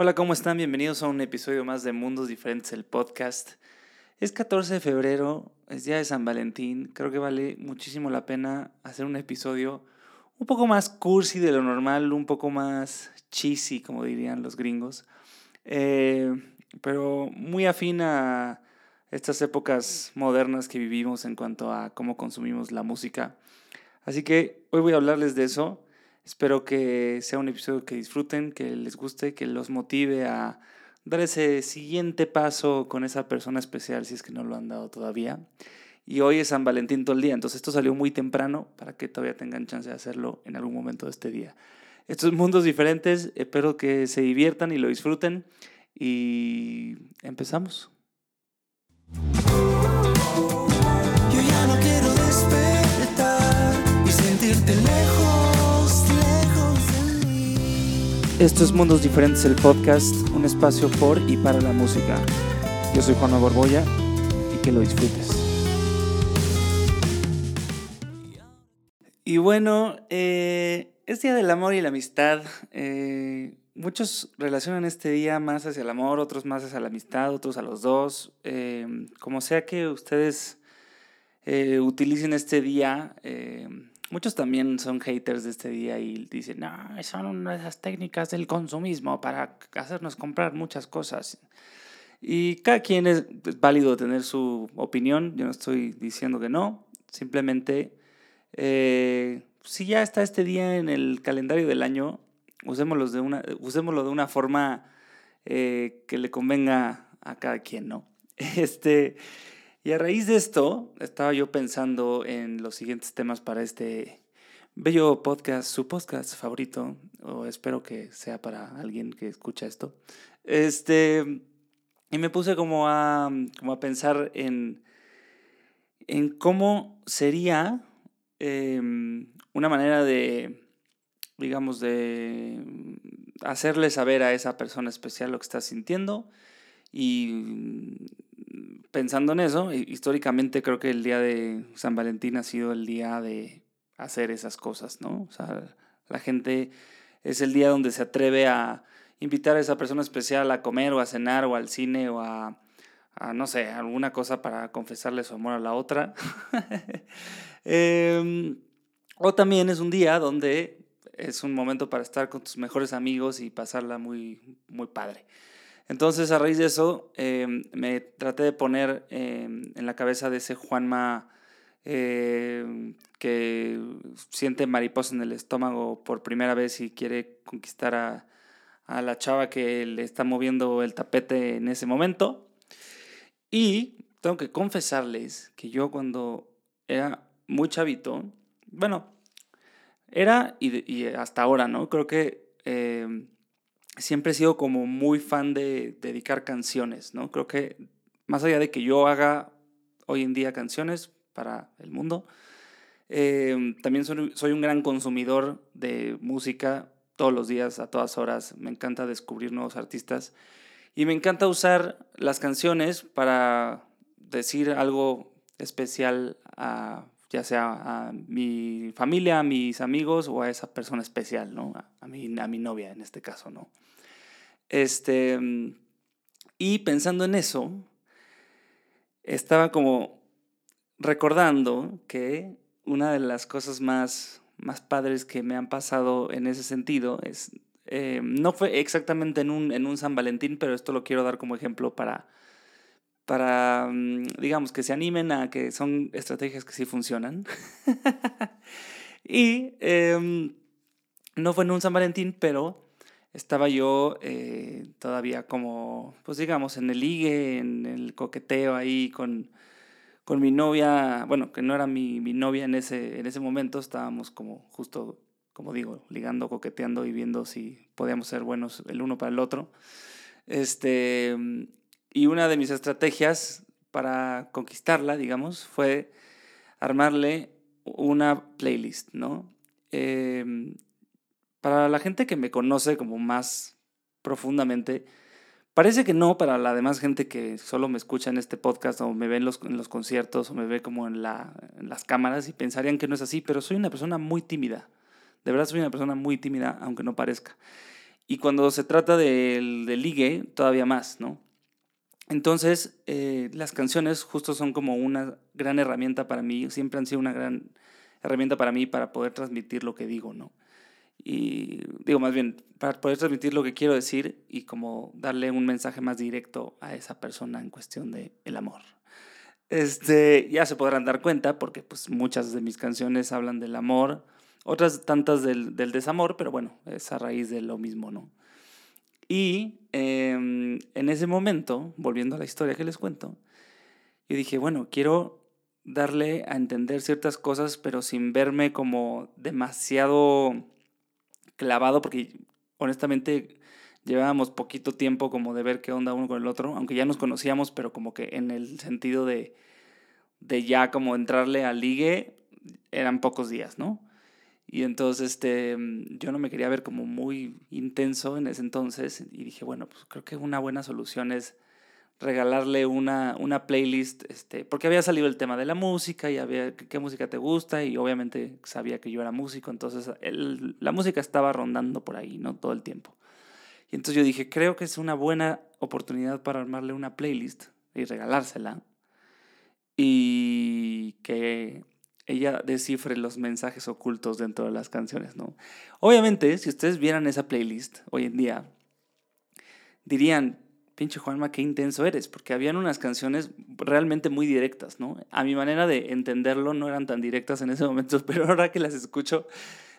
Hola, ¿cómo están? Bienvenidos a un episodio más de Mundos Diferentes, el podcast. Es 14 de febrero, es día de San Valentín. Creo que vale muchísimo la pena hacer un episodio un poco más cursi de lo normal, un poco más cheesy, como dirían los gringos. Eh, pero muy afín a estas épocas modernas que vivimos en cuanto a cómo consumimos la música. Así que hoy voy a hablarles de eso. Espero que sea un episodio que disfruten, que les guste, que los motive a dar ese siguiente paso con esa persona especial si es que no lo han dado todavía. Y hoy es San Valentín todo el día, entonces esto salió muy temprano para que todavía tengan chance de hacerlo en algún momento de este día. Estos mundos diferentes, espero que se diviertan y lo disfruten y empezamos. Esto es Mundos Diferentes, el podcast, un espacio por y para la música. Yo soy Juan Borbolla y que lo disfrutes. Y bueno, eh, es Día del Amor y la Amistad. Eh, muchos relacionan este día más hacia el amor, otros más hacia la amistad, otros a los dos. Eh, como sea que ustedes eh, utilicen este día, muchos también son haters de este día y dicen, no, son una de esas técnicas del consumismo para hacernos comprar muchas cosas. Y cada quien es, es válido tener su opinión, yo no estoy diciendo que no, simplemente eh, si ya está este día en el calendario del año, usémoslo de una, usémoslo de una forma eh, que le convenga a cada quien, ¿no? Este, y a raíz de esto, estaba yo pensando en los siguientes temas para este bello podcast, su podcast favorito, o espero que sea para alguien que escucha esto. Este, y me puse como a, como a pensar en, en cómo sería eh, una manera de, digamos, de hacerle saber a esa persona especial lo que está sintiendo. Y pensando en eso, históricamente creo que el día de San Valentín ha sido el día de hacer esas cosas, ¿no? O sea, la gente es el día donde se atreve a invitar a esa persona especial a comer o a cenar o al cine o a, no sé, alguna cosa para confesarle su amor a la otra. eh, o también es un día donde es un momento para estar con tus mejores amigos y pasarla muy, muy padre. Entonces, a raíz de eso, eh, me traté de poner eh, en la cabeza de ese Juanma eh, que siente mariposa en el estómago por primera vez y quiere conquistar a, a la chava que le está moviendo el tapete en ese momento. Y tengo que confesarles que yo cuando era muy chavito, bueno, era y, hasta ahora, ¿no? Creo que siempre he sido como muy fan de dedicar canciones, ¿no? Creo que más allá de que yo haga hoy en día canciones para el mundo, eh, también soy, soy un gran consumidor de música todos los días, a todas horas. Me encanta descubrir nuevos artistas y me encanta usar las canciones para decir algo especial a ya sea a mi familia, a mis amigos o a esa persona especial, ¿no? A, mi, a mi novia en este caso, ¿no? Este, y pensando en eso, estaba como recordando que una de las cosas más, más padres que me han pasado en ese sentido es, eh, no fue exactamente en un, en un San Valentín, pero esto lo quiero dar como ejemplo para, para, digamos, que se animen a que son estrategias que sí funcionan. y eh, no fue en un San Valentín, pero estaba yo eh, todavía como, pues digamos, en el ligue, en el coqueteo ahí con, con mi novia, bueno, que no era mi, mi novia en ese, en ese momento, estábamos como justo, como digo, ligando, coqueteando y viendo si podíamos ser buenos el uno para el otro. Este, y una de mis estrategias para conquistarla, digamos, fue armarle una playlist, ¿no? Eh, para la gente que me conoce como más profundamente, parece que no para la demás gente que solo me escucha en este podcast o me ve en los, en los conciertos o me ve como en, la, en las cámaras y pensarían que no es así, pero soy una persona muy tímida. De verdad soy una persona muy tímida, aunque no parezca. Y cuando se trata del de ligue, todavía más, ¿no? Entonces, eh, las canciones justo son como una gran herramienta para mí, siempre han sido una gran herramienta para mí para poder transmitir lo que digo, ¿no? Y digo más bien, para poder transmitir lo que quiero decir y como darle un mensaje más directo a esa persona en cuestión de el amor. Este, ya se podrán dar cuenta porque pues muchas de mis canciones hablan del amor, otras tantas del, del desamor, pero bueno, es a raíz de lo mismo, ¿no? Y em, en ese momento, volviendo a la historia que les cuento, yo dije, bueno, quiero darle a entender ciertas cosas, pero sin verme como demasiado clavado, porque honestamente llevábamos poquito tiempo como de ver qué onda uno con el otro, aunque ya nos conocíamos, pero como que en el sentido de, de ya como entrarle al ligue, eran pocos días, ¿no? Y entonces este, mm, yo no me quería ver como muy intenso en ese entonces y dije, bueno, pues creo que una buena solución es regalarle una, una playlist, este, porque había salido el tema de la música y había qué música te gusta y obviamente sabía que yo era músico, entonces el, la música estaba rondando por ahí, ¿no? Todo el tiempo. Y entonces yo dije, creo que es una buena oportunidad para armarle una playlist y regalársela y que ella descifre los mensajes ocultos dentro de las canciones, ¿no? Obviamente, si ustedes vieran esa playlist hoy en día, dirían, pinche Juanma, qué intenso eres, porque habían unas canciones realmente muy directas, ¿no? A mi manera de entenderlo no eran tan directas en ese momento, pero ahora que las escucho,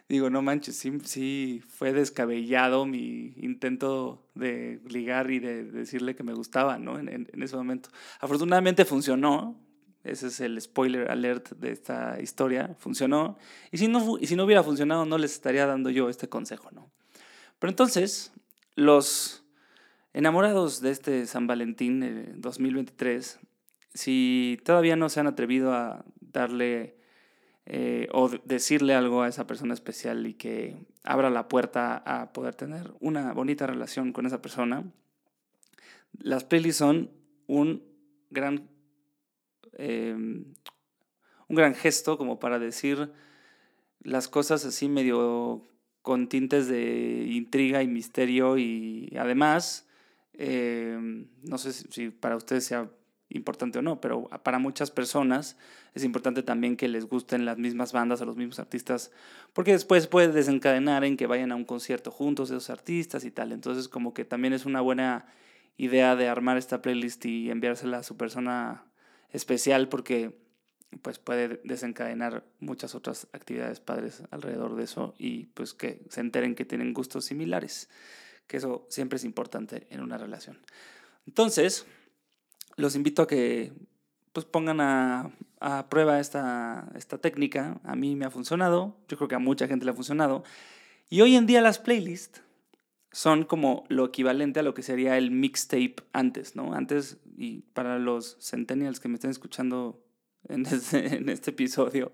digo, no manches, sí, sí fue descabellado mi intento de ligar y de decirle que me gustaba, ¿no? En, ese momento. Afortunadamente funcionó, ese es el spoiler alert de esta historia. Funcionó. Y si no, y si no hubiera funcionado, no les estaría dando yo este consejo, ¿no? Pero entonces, los enamorados de este San Valentín 2023, si todavía no se han atrevido a darle eh, o decirle algo a esa persona especial y que abra la puerta a poder tener una bonita relación con esa persona, las pelis son un gran eh, un gran gesto como para decir las cosas así medio con tintes de intriga y misterio y además, eh, no sé si para ustedes sea importante o no, pero para muchas personas es importante también que les gusten las mismas bandas o los mismos artistas, porque después puede desencadenar en que vayan a un concierto juntos esos artistas y tal. Entonces como que también es una buena idea de armar esta playlist y enviársela a su persona especial porque pues puede desencadenar muchas otras actividades padres alrededor de eso y pues que se enteren que tienen gustos similares, que eso siempre es importante en una relación. Entonces, los invito a que pues pongan a, a prueba esta, esta técnica. A mí me ha funcionado, yo creo que a mucha gente le ha funcionado. Y hoy en día las playlists son como lo equivalente a lo que sería el mixtape antes, ¿no? Antes, y para los centennials que me estén escuchando en este, en este episodio,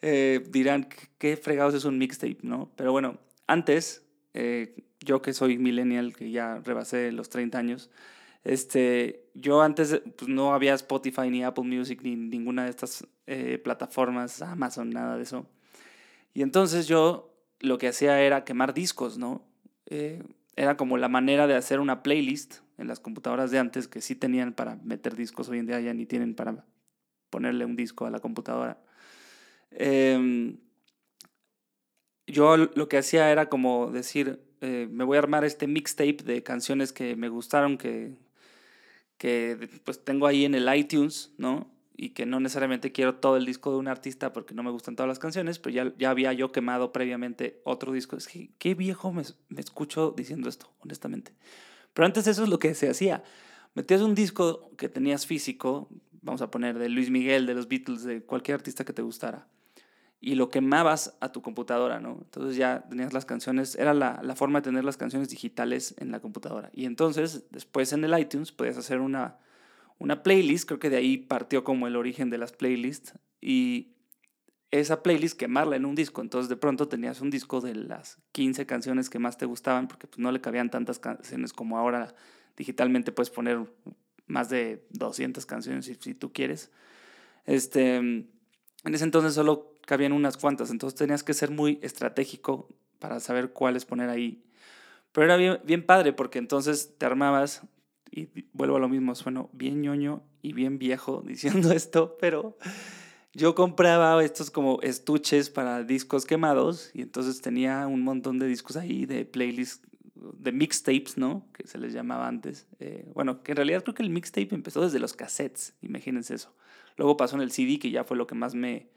eh, dirán, ¿qué fregados es un mixtape, no? Pero bueno, antes, eh, yo que soy millennial, que ya rebasé los 30 años, este, yo antes pues, no había Spotify ni Apple Music ni ninguna de estas eh, plataformas, Amazon, nada de eso. Y entonces yo lo que hacía era quemar discos, ¿no? Eh, era como la manera de hacer una playlist en las computadoras de antes que sí tenían para meter discos, hoy en día ya ni tienen para ponerle un disco a la computadora. Eh, yo lo que hacía era como decir, eh, me voy a armar este mixtape de canciones que me gustaron, que, que pues tengo ahí en el iTunes, ¿no? Y que no necesariamente quiero todo el disco de un artista porque no me gustan todas las canciones, pero ya, ya había yo quemado previamente otro disco. Es que qué viejo me, me escucho diciendo esto, honestamente. Pero antes eso es lo que se hacía. Metías un disco que tenías físico, vamos a poner de Luis Miguel, de los Beatles, de cualquier artista que te gustara, y lo quemabas a tu computadora, ¿no? Entonces ya tenías las canciones, era la, la forma de tener las canciones digitales en la computadora. Y entonces, después en el iTunes, podías hacer una una playlist, creo que de ahí partió como el origen de las playlists, y esa playlist quemarla en un disco, entonces de pronto tenías un disco de las 15 canciones que más te gustaban, porque pues no le cabían tantas canciones como ahora digitalmente puedes poner más de 200 canciones si, si tú quieres. Este, en ese entonces solo cabían unas cuantas, entonces tenías que ser muy estratégico para saber cuáles poner ahí. Pero era bien, bien padre porque entonces te armabas, y vuelvo a lo mismo, sueno bien ñoño y bien viejo diciendo esto, pero yo compraba estos como estuches para discos quemados y entonces tenía un montón de discos ahí de playlists, de mixtapes, ¿no? Que se les llamaba antes. Eh, bueno, que en realidad creo que el mixtape empezó desde los cassettes, imagínense eso. Luego pasó en el CD, que ya fue lo que más me,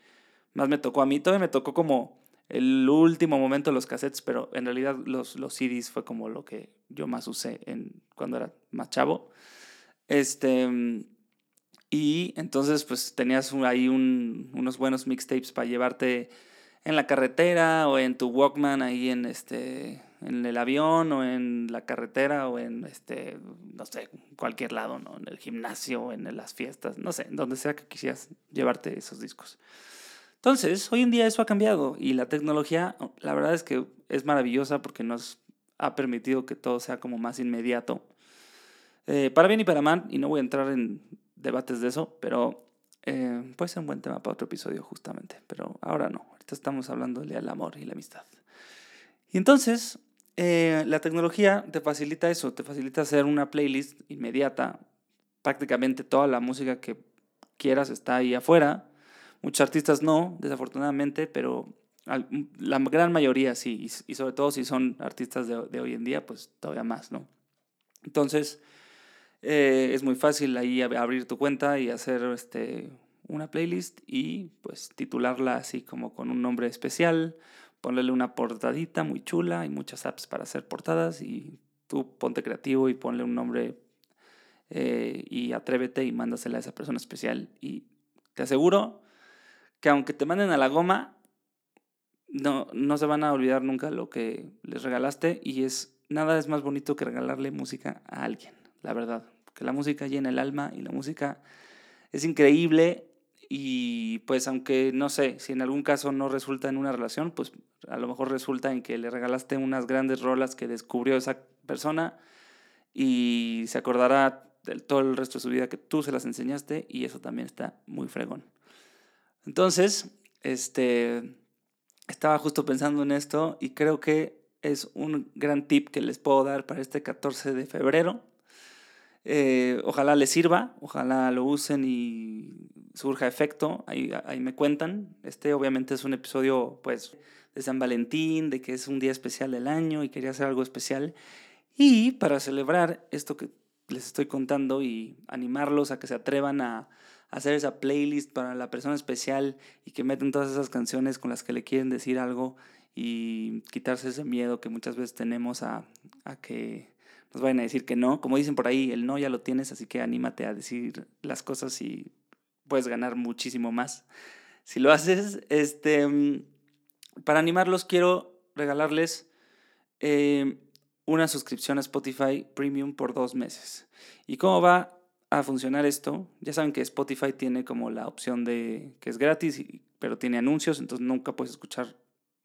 más me tocó a mí. Todavía me tocó como el último momento de los cassettes, pero en realidad los, los CDs fue como lo que yo más usé en, cuando era más chavo. Este, y entonces pues tenías ahí un, unos buenos mixtapes para llevarte en la carretera o en tu Walkman ahí en este en el avión o en la carretera o en este no sé cualquier lado no en el gimnasio en las fiestas no sé donde sea que quisieras llevarte esos discos entonces, hoy en día eso ha cambiado y la tecnología, la verdad es que es maravillosa porque nos ha permitido que todo sea como más inmediato. Eh, para bien y para mal, y no voy a entrar en debates de eso, pero eh, puede ser un buen tema para otro episodio justamente, pero ahora no, ahorita estamos hablando del amor y la amistad. Y entonces, eh, la tecnología te facilita eso, te facilita hacer una playlist inmediata, prácticamente toda la música que quieras está ahí afuera, Muchos artistas no, desafortunadamente, pero la gran mayoría sí, y, sobre todo si son artistas de, hoy en día, pues todavía más, ¿no? Entonces, eh, es muy fácil ahí abrir tu cuenta y hacer este, una playlist y pues titularla así como con un nombre especial, ponerle una portadita muy chula, hay muchas apps para hacer portadas y tú ponte creativo y ponle un nombre eh, y atrévete y mándasela a esa persona especial y te aseguro que aunque te manden a la goma, no, no se van a olvidar nunca lo que les regalaste y es nada es más bonito que regalarle música a alguien, la verdad, que la música llena el alma y la música es increíble y pues aunque no sé, si en algún caso no resulta en una relación, pues a lo mejor resulta en que le regalaste unas grandes rolas que descubrió esa persona y se acordará del todo el resto de su vida que tú se las enseñaste y eso también está muy fregón. Entonces, este, estaba justo pensando en esto y creo que es un gran tip que les puedo dar para este 14 de febrero. Eh, ojalá les sirva, ojalá lo usen y surja efecto, ahí, ahí me cuentan. Este obviamente es un episodio pues de San Valentín, de que es un día especial del año y quería hacer algo especial. Y para celebrar esto que les estoy contando y animarlos a que se atrevan a, hacer esa playlist para la persona especial y que meten todas esas canciones con las que le quieren decir algo y quitarse ese miedo que muchas veces tenemos a, a que nos vayan a decir que no. Como dicen por ahí, el no ya lo tienes, así que anímate a decir las cosas y puedes ganar muchísimo más. Si lo haces, este, para animarlos quiero regalarles eh, una suscripción a Spotify Premium por dos meses. ¿Y cómo va? A funcionar esto, ya saben que Spotify tiene como la opción de que es gratis, pero tiene anuncios, entonces nunca puedes escuchar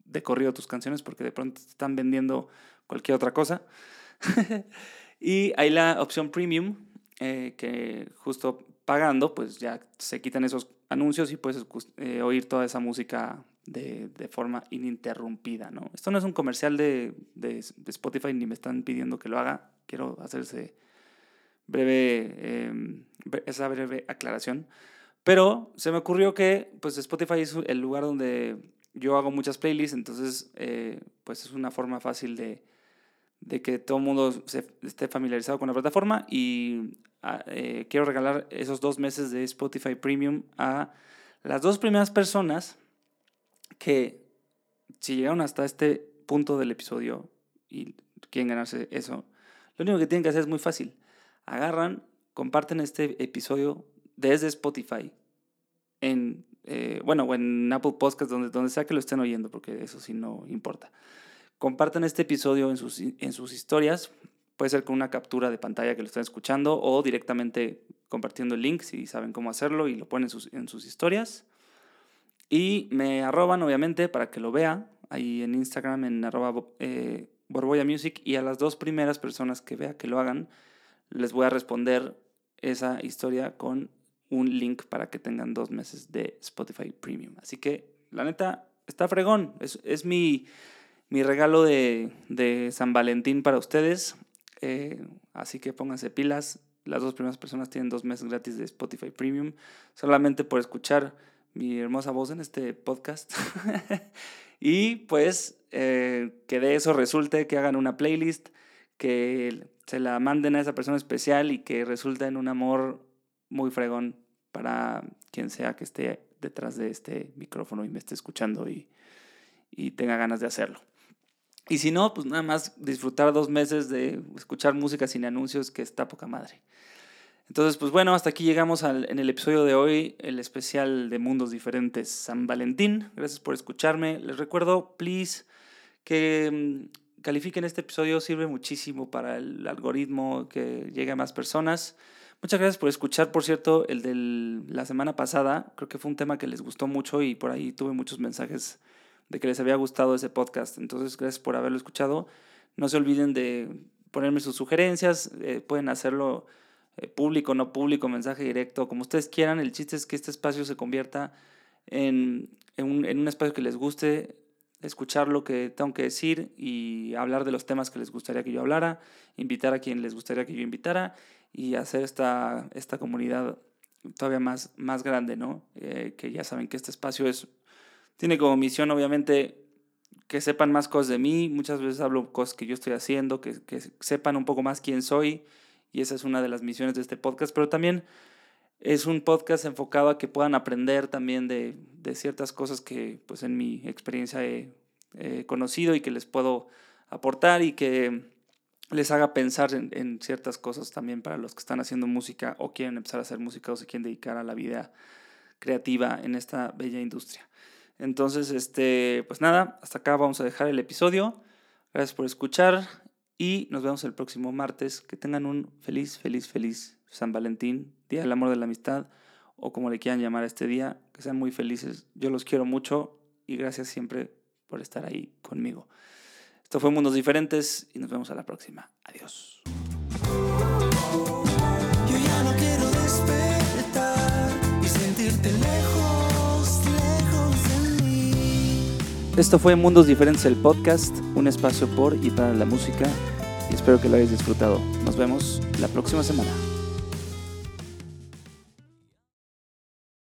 de corrido tus canciones porque de pronto te están vendiendo cualquier otra cosa. y hay la opción premium, eh, que justo pagando, pues ya se quitan esos anuncios y puedes eh, oír toda esa música de, de, forma ininterrumpida, ¿no? Esto no es un comercial de, de, de Spotify ni me están pidiendo que lo haga, quiero hacerse breve, em, esa breve aclaración. Pero se me ocurrió que pues Spotify es el lugar donde yo hago muchas playlists, entonces eh, pues es una forma fácil de, de que todo el mundo se, esté familiarizado con la plataforma y ah, eh, quiero regalar esos dos meses de Spotify Premium a las dos primeras personas que si llegaron hasta este punto del episodio y quieren ganarse eso, lo único que tienen que hacer es muy fácil agarran, comparten este episodio desde Spotify, en, eh, bueno, en Apple Podcast, donde, donde sea que lo estén oyendo, porque eso sí no importa. Compartan este episodio en sus, en sus historias, puede ser con una captura de pantalla que lo estén escuchando o directamente compartiendo el link si saben cómo hacerlo y lo ponen en sus, en sus historias. Y me arroban, obviamente, para que lo vea ahí en Instagram, en arroba eh, Borboya Music. Y a las dos primeras personas que vea que lo hagan, les voy a responder esa historia con un link para que tengan dos meses de Spotify Premium. Así que, la neta, está fregón. Es, es mi, mi regalo de, de San Valentín para ustedes. Eh, así que pónganse pilas. Las dos primeras personas tienen dos meses gratis de Spotify Premium, solamente por escuchar mi hermosa voz en este podcast. y pues eh, que de eso resulte que hagan una playlist, que se la manden a esa persona especial y que resulte en un amor muy fregón para quien sea que esté detrás de este micrófono y me esté escuchando y, y tenga ganas de hacerlo. Y si no, pues nada más disfrutar dos meses de escuchar música sin anuncios, que está poca madre. Entonces, pues bueno, hasta aquí llegamos al, en el episodio de hoy, el especial de Mundos Diferentes San Valentín. Gracias por escucharme. Les recuerdo, please, que mm, califiquen este episodio, sirve muchísimo para el algoritmo, que llegue a más personas. Muchas gracias por escuchar, por cierto, el de la semana pasada. Creo que fue un tema que les gustó mucho y por ahí tuve muchos mensajes de que les había gustado ese podcast. Entonces, gracias por haberlo escuchado. No se olviden de ponerme sus sugerencias. Eh, pueden hacerlo eh, público, no público, mensaje directo, como ustedes quieran. El chiste es que este espacio se convierta en, en, un, en un espacio que les guste, escuchar lo que tengo que decir y hablar de los temas que les gustaría que yo hablara, invitar a quien les gustaría que yo invitara y hacer esta, esta comunidad todavía más, más grande, ¿no? Eh, que ya saben que este espacio es tiene como misión, obviamente, que sepan más cosas de mí. Muchas veces hablo cosas que yo estoy haciendo, que, que sepan un poco más quién soy. Y esa es una de las misiones de este podcast. Pero también es un podcast enfocado a que puedan aprender también de, de ciertas cosas que pues en mi experiencia he, conocido y que les puedo aportar y que les haga pensar en, en, ciertas cosas también para los que están haciendo música o quieren empezar a hacer música o se quieren dedicar a la vida creativa en esta bella industria. Entonces, este, pues nada, hasta acá vamos a dejar el episodio. Gracias por escuchar y nos vemos el próximo martes. Que tengan un feliz, feliz, feliz San Valentín, Día del Amor de la Amistad o como le quieran llamar a este día. Que sean muy felices. Yo los quiero mucho y gracias siempre por estar ahí conmigo. Esto fue Mundos Diferentes y nos vemos a la próxima. Adiós. Yo ya no quiero despertar y sentirte lejos, lejos de mí. Esto fue Mundos Diferentes el podcast, un espacio por y para la música y espero que lo hayas disfrutado. Nos vemos la próxima semana.